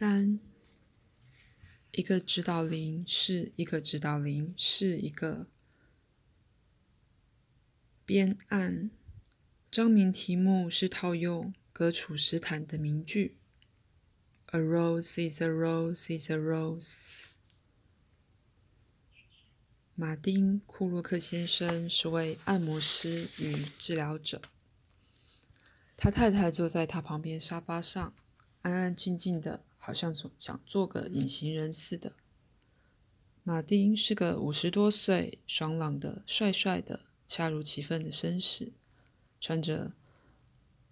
三，一个指导灵是一个指导灵是一个编案，章名题目是套用格楚斯坦的名句：“A rose is a rose is a rose。”马丁·库洛克先生是位按摩师与治疗者，他太太坐在他旁边沙发上，安安静静的。好像想做个隐形人似的。马丁是个五十多岁、爽朗的、帅帅的、恰如其分的绅士，穿着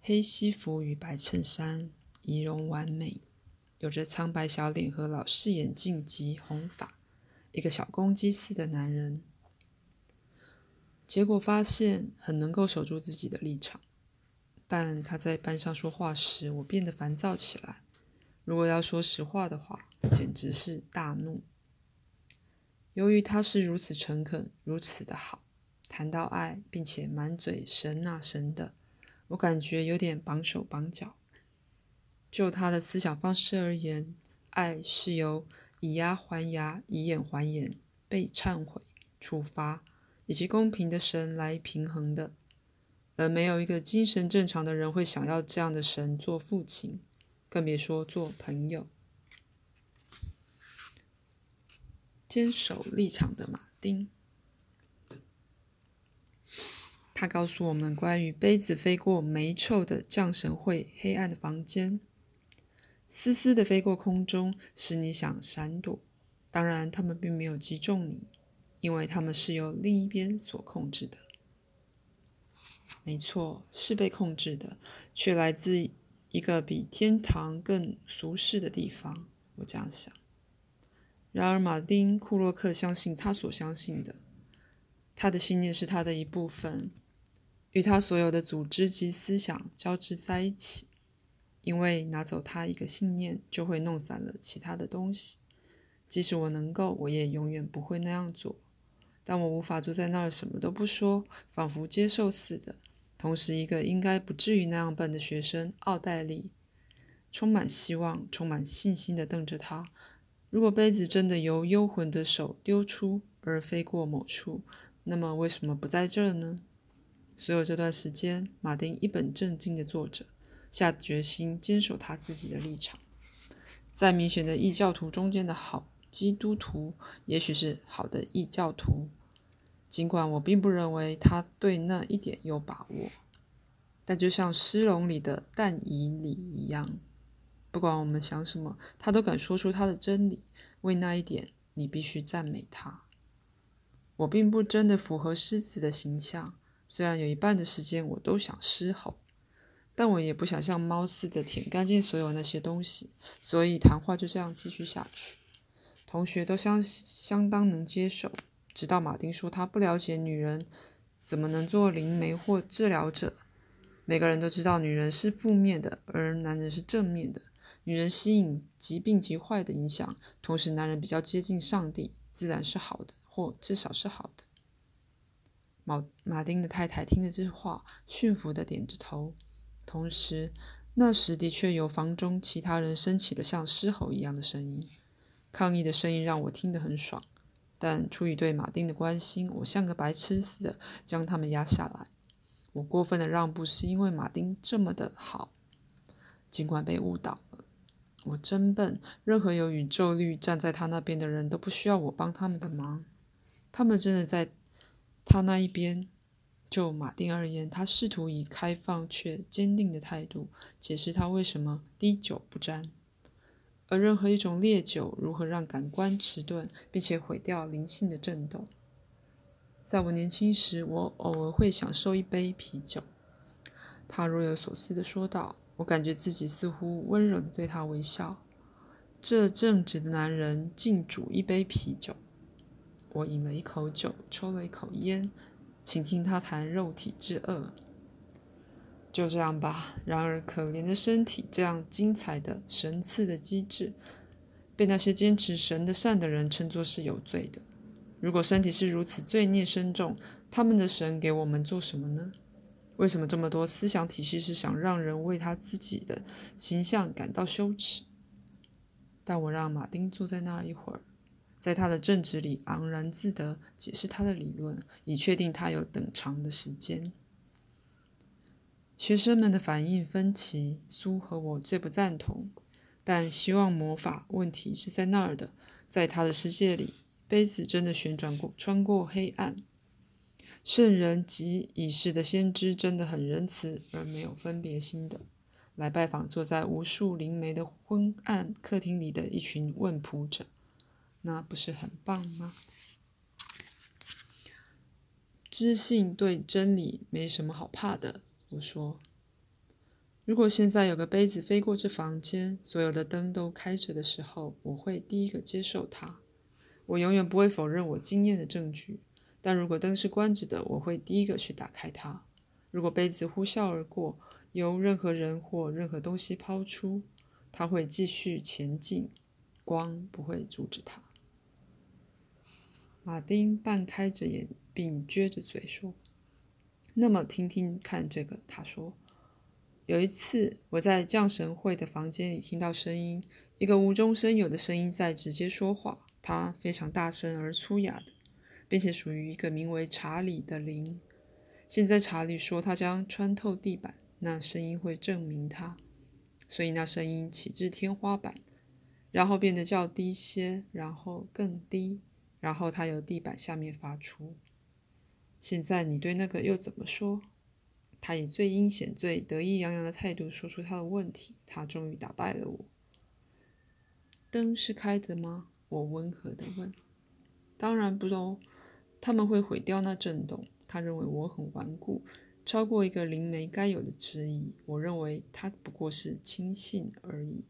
黑西服与白衬衫，仪容完美，有着苍白小脸和老式眼镜及红发，一个小公鸡似的男人。结果发现很能够守住自己的立场，但他在班上说话时，我变得烦躁起来。如果要说实话的话，简直是大怒。由于他是如此诚恳，如此的好，谈到爱，并且满嘴神啊神的，我感觉有点绑手绑脚。就他的思想方式而言，爱是由以牙还牙、以眼还眼、被忏悔、处罚以及公平的神来平衡的，而没有一个精神正常的人会想要这样的神做父亲。更别说做朋友。坚守立场的马丁，他告诉我们关于杯子飞过霉臭的降神会黑暗的房间，丝丝的飞过空中，使你想闪躲。当然，他们并没有击中你，因为他们是由另一边所控制的。没错，是被控制的，却来自。一个比天堂更俗世的地方，我这样想。然而，马丁·库洛克相信他所相信的，他的信念是他的一部分，与他所有的组织及思想交织在一起。因为拿走他一个信念，就会弄散了其他的东西。即使我能够，我也永远不会那样做。但我无法坐在那儿什么都不说，仿佛接受似的。同时，一个应该不至于那样笨的学生奥黛丽，充满希望、充满信心地瞪着他。如果杯子真的由幽魂的手丢出而飞过某处，那么为什么不在这儿呢？所有这段时间，马丁一本正经地坐着，下决心坚守他自己的立场。在明显的异教徒中间的好基督徒，也许是好的异教徒。尽管我并不认为他对那一点有把握，但就像诗龙里的但以里一样，不管我们想什么，他都敢说出他的真理。为那一点，你必须赞美他。我并不真的符合狮子的形象，虽然有一半的时间我都想狮吼，但我也不想像猫似的舔干净所有那些东西。所以谈话就这样继续下去，同学都相相当能接受。直到马丁说他不了解女人怎么能做灵媒或治疗者。每个人都知道女人是负面的，而男人是正面的。女人吸引疾病及坏的影响，同时男人比较接近上帝，自然是好的，或至少是好的。马马丁的太太听了这话，驯服的点着头。同时，那时的确有房中其他人升起了像狮吼一样的声音，抗议的声音让我听得很爽。但出于对马丁的关心，我像个白痴似的将他们压下来。我过分的让步是因为马丁这么的好，尽管被误导了。我真笨，任何有宇宙律站在他那边的人都不需要我帮他们的忙。他们真的在他那一边。就马丁而言，他试图以开放却坚定的态度解释他为什么滴酒不沾。而任何一种烈酒如何让感官迟钝，并且毁掉灵性的震动？在我年轻时，我偶尔会享受一杯啤酒。他若有所思地说道：“我感觉自己似乎温柔地对他微笑。”这正直的男人敬煮一杯啤酒。我饮了一口酒，抽了一口烟，倾听他谈肉体之恶。就这样吧。然而，可怜的身体，这样精彩的神赐的机制，被那些坚持神的善的人称作是有罪的。如果身体是如此罪孽深重，他们的神给我们做什么呢？为什么这么多思想体系是想让人为他自己的形象感到羞耻？但我让马丁坐在那儿一会儿，在他的正直里昂然自得解释他的理论，以确定他有等长的时间。学生们的反应分歧，苏和我最不赞同，但希望魔法问题是在那儿的，在他的世界里，杯子真的旋转过，穿过黑暗。圣人及已逝的先知真的很仁慈而没有分别心的，来拜访坐在无数灵媒的昏暗客厅里的一群问仆者，那不是很棒吗？知性对真理没什么好怕的，我说。如果现在有个杯子飞过这房间，所有的灯都开着的时候，我会第一个接受它。我永远不会否认我经验的证据。但如果灯是关着的，我会第一个去打开它。如果杯子呼啸而过，由任何人或任何东西抛出，它会继续前进，光不会阻止它。马丁半开着眼，并撅着嘴说：“那么，听听看这个。”他说：“有一次，我在降神会的房间里听到声音，一个无中生有的声音在直接说话，它非常大声而粗哑的。”并且属于一个名为查理的灵。现在查理说他将穿透地板，那声音会证明他。所以那声音起至天花板，然后变得较低些，然后更低，然后他由地板下面发出。现在你对那个又怎么说？他以最阴险、最得意洋洋的态度说出他的问题。他终于打败了我。灯是开的吗？我温和地问。当然不喽。他们会毁掉那震动。他认为我很顽固，超过一个灵媒该有的质疑。我认为他不过是轻信而已。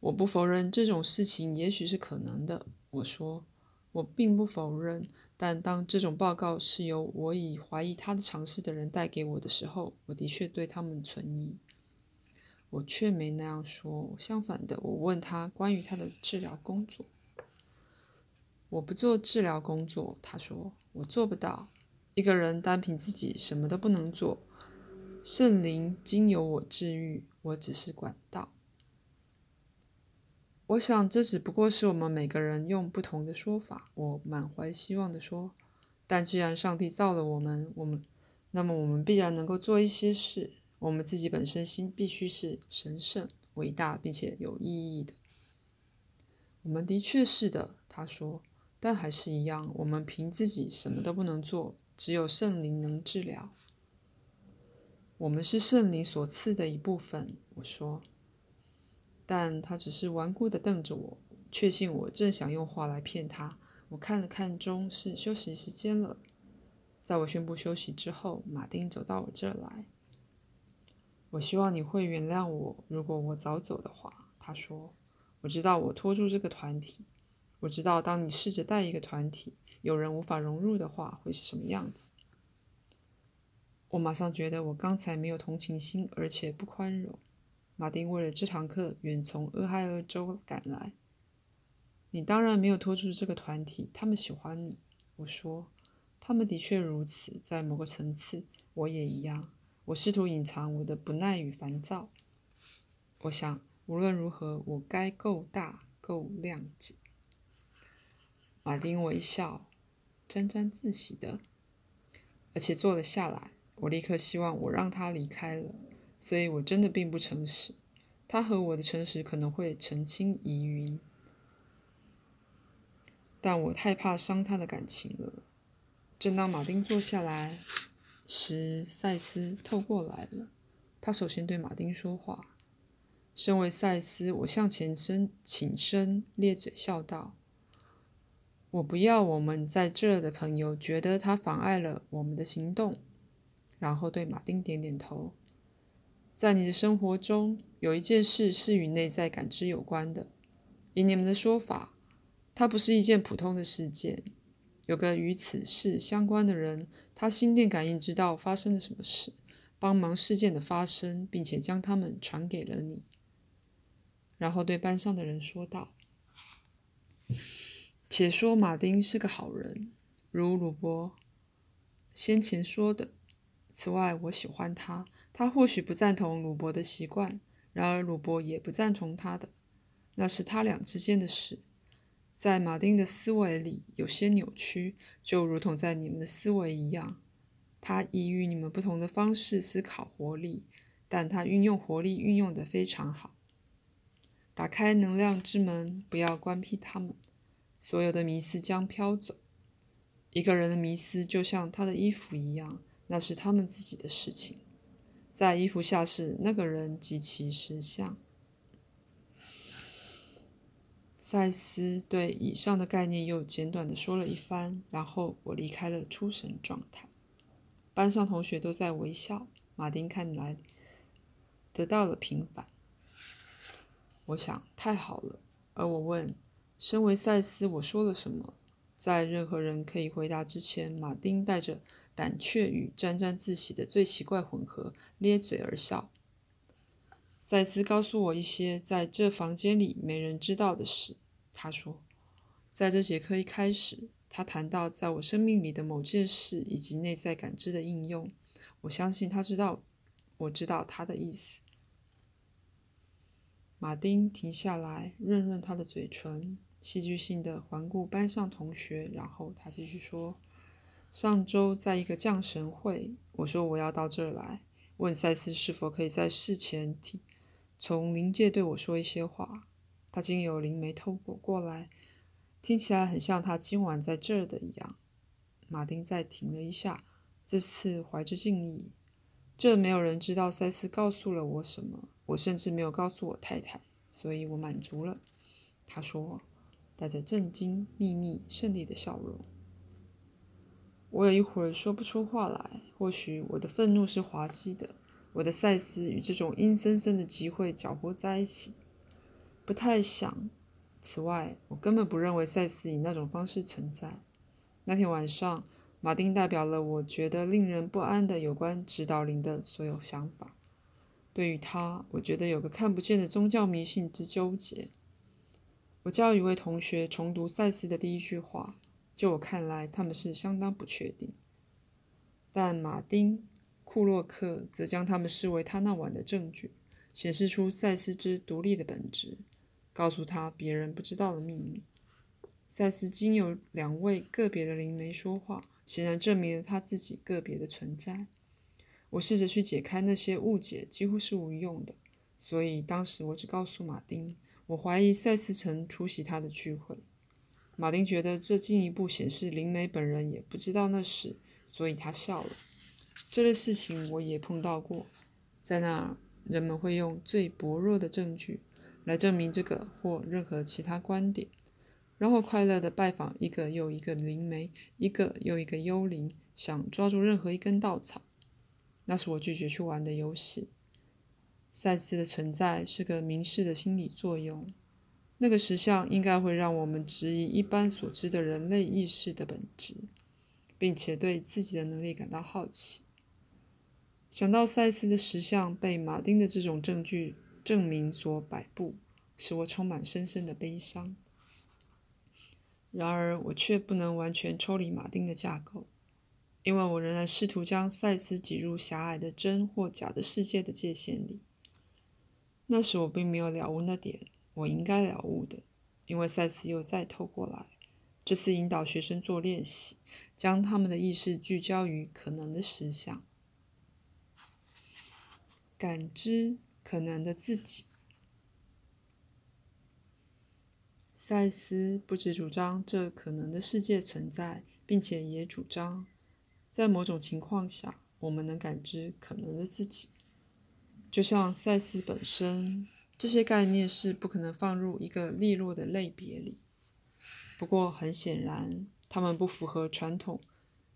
我不否认这种事情也许是可能的。我说，我并不否认。但当这种报告是由我以怀疑他的尝试的人带给我的时候，我的确对他们存疑。我却没那样说。相反的，我问他关于他的治疗工作。我不做治疗工作，他说，我做不到。一个人单凭自己什么都不能做。圣灵经由我治愈，我只是管道。我想这只不过是我们每个人用不同的说法。我满怀希望地说，但既然上帝造了我们，我们，那么我们必然能够做一些事。我们自己本身心必须是神圣、伟大并且有意义的。我们的确是的，他说。但还是一样，我们凭自己什么都不能做，只有圣灵能治疗。我们是圣灵所赐的一部分，我说。但他只是顽固地瞪着我，确信我正想用话来骗他。我看了看钟，是休息时间了。在我宣布休息之后，马丁走到我这儿来。我希望你会原谅我，如果我早走的话，他说。我知道我拖住这个团体。我知道，当你试着带一个团体，有人无法融入的话，会是什么样子。我马上觉得我刚才没有同情心，而且不宽容。马丁为了这堂课远从俄亥俄州赶来。你当然没有拖住这个团体，他们喜欢你。我说，他们的确如此，在某个层次，我也一样。我试图隐藏我的不耐与烦躁。我想，无论如何，我该够大，够谅解。马丁微笑，沾沾自喜的，而且坐了下来。我立刻希望我让他离开了，所以我真的并不诚实。他和我的诚实可能会澄清疑云，但我太怕伤他的感情了。正当马丁坐下来时，赛斯透过来了。他首先对马丁说话。身为赛斯，我向前伸请身，咧嘴笑道。我不要我们在这的朋友觉得他妨碍了我们的行动，然后对马丁点点头。在你的生活中，有一件事是与内在感知有关的。以你们的说法，它不是一件普通的事件。有个与此事相关的人，他心电感应知道发生了什么事，帮忙事件的发生，并且将他们传给了你。然后对班上的人说道。且说马丁是个好人，如鲁伯先前说的。此外，我喜欢他。他或许不赞同鲁伯的习惯，然而鲁伯也不赞同他的，那是他俩之间的事。在马丁的思维里有些扭曲，就如同在你们的思维一样。他以与你们不同的方式思考活力，但他运用活力运用得非常好。打开能量之门，不要关闭它们。所有的迷思将飘走。一个人的迷思就像他的衣服一样，那是他们自己的事情。在衣服下是那个人及其实相。赛斯对以上的概念又简短的说了一番，然后我离开了出神状态。班上同学都在微笑，马丁看来得到了平反。我想太好了，而我问：身为赛斯，我说了什么？在任何人可以回答之前，马丁带着胆怯与沾沾自喜的最奇怪混合，咧嘴而笑。赛斯告诉我一些在这房间里没人知道的事。他说，在这节课一开始，他谈到在我生命里的某件事以及内在感知的应用。我相信他知道，我知道他的意思。马丁停下来，润润他的嘴唇，戏剧性的环顾班上同学，然后他继续说：“上周在一个降神会，我说我要到这儿来，问赛斯是否可以在事前听。”从灵界对我说一些话，他经由灵媒透过过来，听起来很像他今晚在这儿的一样。马丁再停了一下，这次怀着敬意。这没有人知道赛斯告诉了我什么，我甚至没有告诉我太太，所以我满足了。他说，带着震惊、秘密、胜利的笑容。我有一会儿说不出话来，或许我的愤怒是滑稽的。我的赛斯与这种阴森森的集会搅和在一起，不太想。此外，我根本不认为赛斯以那种方式存在。那天晚上，马丁代表了我觉得令人不安的有关指导灵的所有想法。对于他，我觉得有个看不见的宗教迷信之纠结。我教一位同学重读赛斯的第一句话，就我看来，他们是相当不确定。但马丁。库洛克则将他们视为他那晚的证据，显示出赛斯之独立的本质，告诉他别人不知道的秘密。赛斯经由两位个别的灵媒说话，显然证明了他自己个别的存在。我试着去解开那些误解，几乎是无用的，所以当时我只告诉马丁，我怀疑赛斯曾出席他的聚会。马丁觉得这进一步显示灵媒本人也不知道那事，所以他笑了。这类事情我也碰到过，在那儿，人们会用最薄弱的证据来证明这个或任何其他观点，然后快乐地拜访一个又一个灵媒，一个又一个幽灵，想抓住任何一根稻草。那是我拒绝去玩的游戏。赛斯的存在是个明示的心理作用，那个实像应该会让我们质疑一般所知的人类意识的本质，并且对自己的能力感到好奇。想到赛斯的石像被马丁的这种证据证明所摆布，使我充满深深的悲伤。然而，我却不能完全抽离马丁的架构，因为我仍然试图将赛斯挤入狭隘的真或假的世界的界限里。那时我并没有了悟那点我应该了悟的，因为赛斯又再透过来，这次引导学生做练习，将他们的意识聚焦于可能的实相。感知可能的自己。赛斯不只主张这可能的世界存在，并且也主张，在某种情况下，我们能感知可能的自己。就像赛斯本身，这些概念是不可能放入一个利落的类别里。不过，很显然，它们不符合传统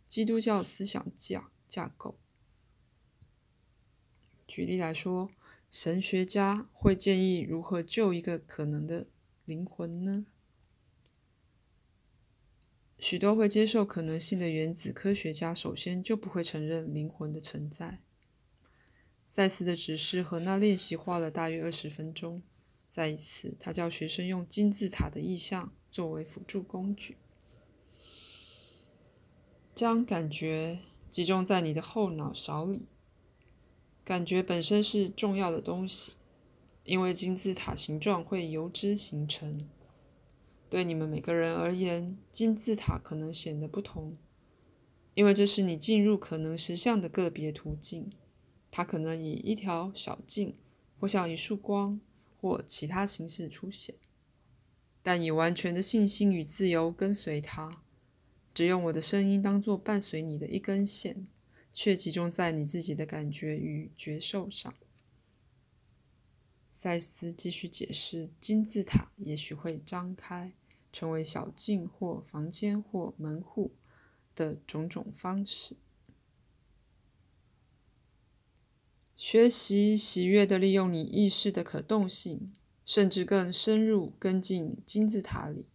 基督教思想架架构。举例来说，神学家会建议如何救一个可能的灵魂呢？许多会接受可能性的原子科学家首先就不会承认灵魂的存在。赛斯的指示和那练习花了大约二十分钟。再一次，他叫学生用金字塔的意象作为辅助工具，将感觉集中在你的后脑勺里。感觉本身是重要的东西，因为金字塔形状会由之形成。对你们每个人而言，金字塔可能显得不同，因为这是你进入可能实相的个别途径。它可能以一条小径，或像一束光，或其他形式出现。但以完全的信心与自由跟随它，只用我的声音当作伴随你的一根线，却集中在你自己的感觉与觉受上。赛斯继续解释：金字塔也许会张开，成为小径或房间或门户的种种方式。学习喜悦的利用你意识的可动性，甚至更深入跟进金字塔里。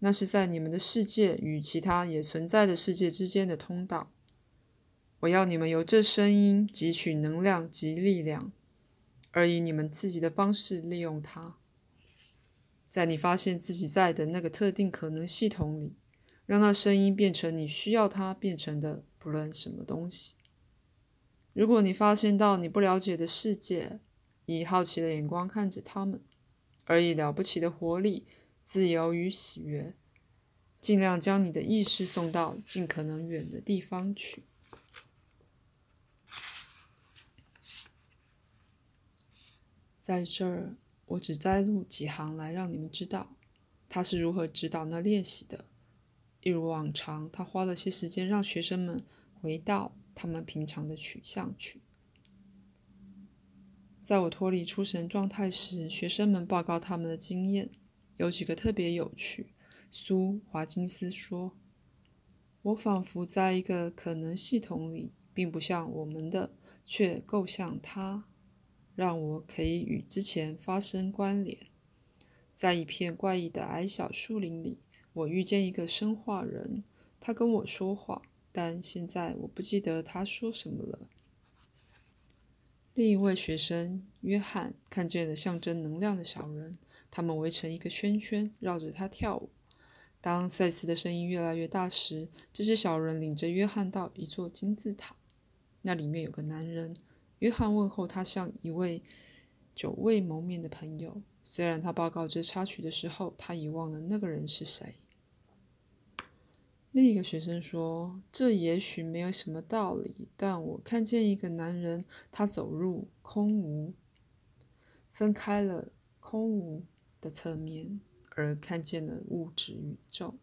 那是在你们的世界与其他也存在的世界之间的通道。我要你们由这声音汲取能量及力量。而以你们自己的方式利用它，在你发现自己在的那个特定可能系统里，让那声音变成你需要它变成的，不论什么东西。如果你发现到你不了解的世界，以好奇的眼光看着他们，而以了不起的活力、自由与喜悦，尽量将你的意识送到尽可能远的地方去。在这儿，我只摘录几行来让你们知道他是如何指导那练习的。一如往常，他花了些时间让学生们回到他们平常的取向去。在我脱离出神状态时，学生们报告他们的经验，有几个特别有趣。苏华金斯说：“我仿佛在一个可能系统里，并不像我们的，却够像他。”让我可以与之前发生关联。在一片怪异的矮小树林里，我遇见一个生化人，他跟我说话，但现在我不记得他说什么了。另一位学生约翰看见了象征能量的小人，他们围成一个圈圈，绕着他跳舞。当赛斯的声音越来越大时，这些小人领着约翰到一座金字塔，那里面有个男人。约翰问候他，像一位久未谋面的朋友。虽然他报告这插曲的时候，他已忘了那个人是谁。另一个学生说：“这也许没有什么道理，但我看见一个男人，他走入空无，分开了空无的侧面，而看见了物质宇宙。”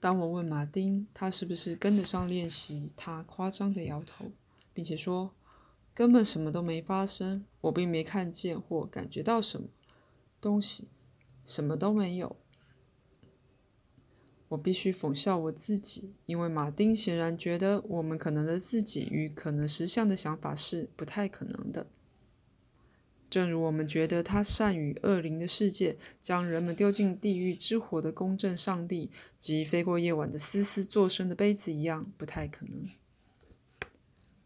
当我问马丁他是不是跟得上练习，他夸张的摇头，并且说：“根本什么都没发生，我并没看见或感觉到什么东西，什么都没有。”我必须讽笑我自己，因为马丁显然觉得我们可能的自己与可能实相的想法是不太可能的。正如我们觉得他善于恶灵的世界，将人们丢进地狱之火的公正上帝及飞过夜晚的丝丝作声的杯子一样，不太可能。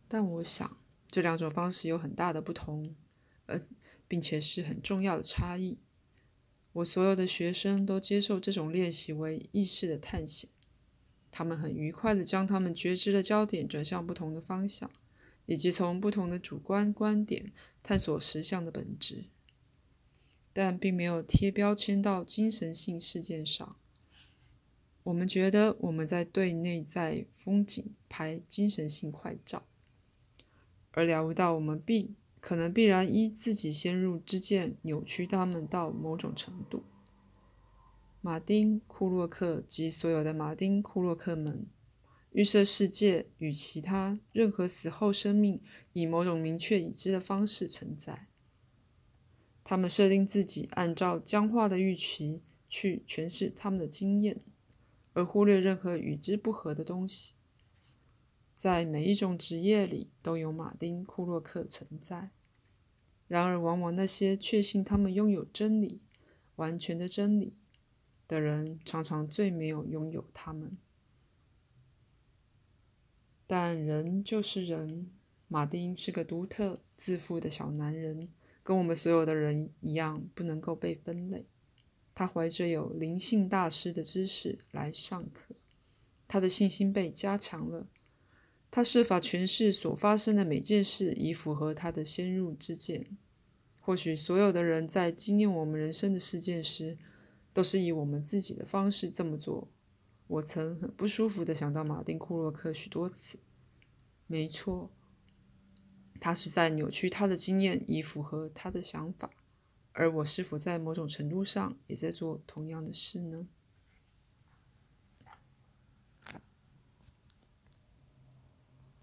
但我想，这两种方式有很大的不同，而，并且是很重要的差异。我所有的学生都接受这种练习为意识的探险，他们很愉快地将他们觉知的焦点转向不同的方向。以及从不同的主观观点探索实相的本质，但并没有贴标签到精神性事件上。我们觉得我们在对内在风景拍精神性快照，而了悟到我们必可能必然依自己先入之见扭曲他们到某种程度。马丁·库洛克及所有的马丁·库洛克们。预设世界与其他任何死后生命以某种明确已知的方式存在。他们设定自己按照僵化的预期去诠释他们的经验，而忽略任何与之不合的东西。在每一种职业里都有马丁·库洛克存在。然而，往往那些确信他们拥有真理、完全的真理的人，常常最没有拥有他们。但人就是人，马丁是个独特、自负的小男人，跟我们所有的人一样，不能够被分类。他怀着有灵性大师的知识来上课，他的信心被加强了。他设法诠释所发生的每件事，以符合他的先入之见。或许所有的人在经验我们人生的事件时，都是以我们自己的方式这么做。我曾很不舒服的想到马丁·库洛克许多次。没错，他是在扭曲他的经验，以符合他的想法。而我是否在某种程度上也在做同样的事呢？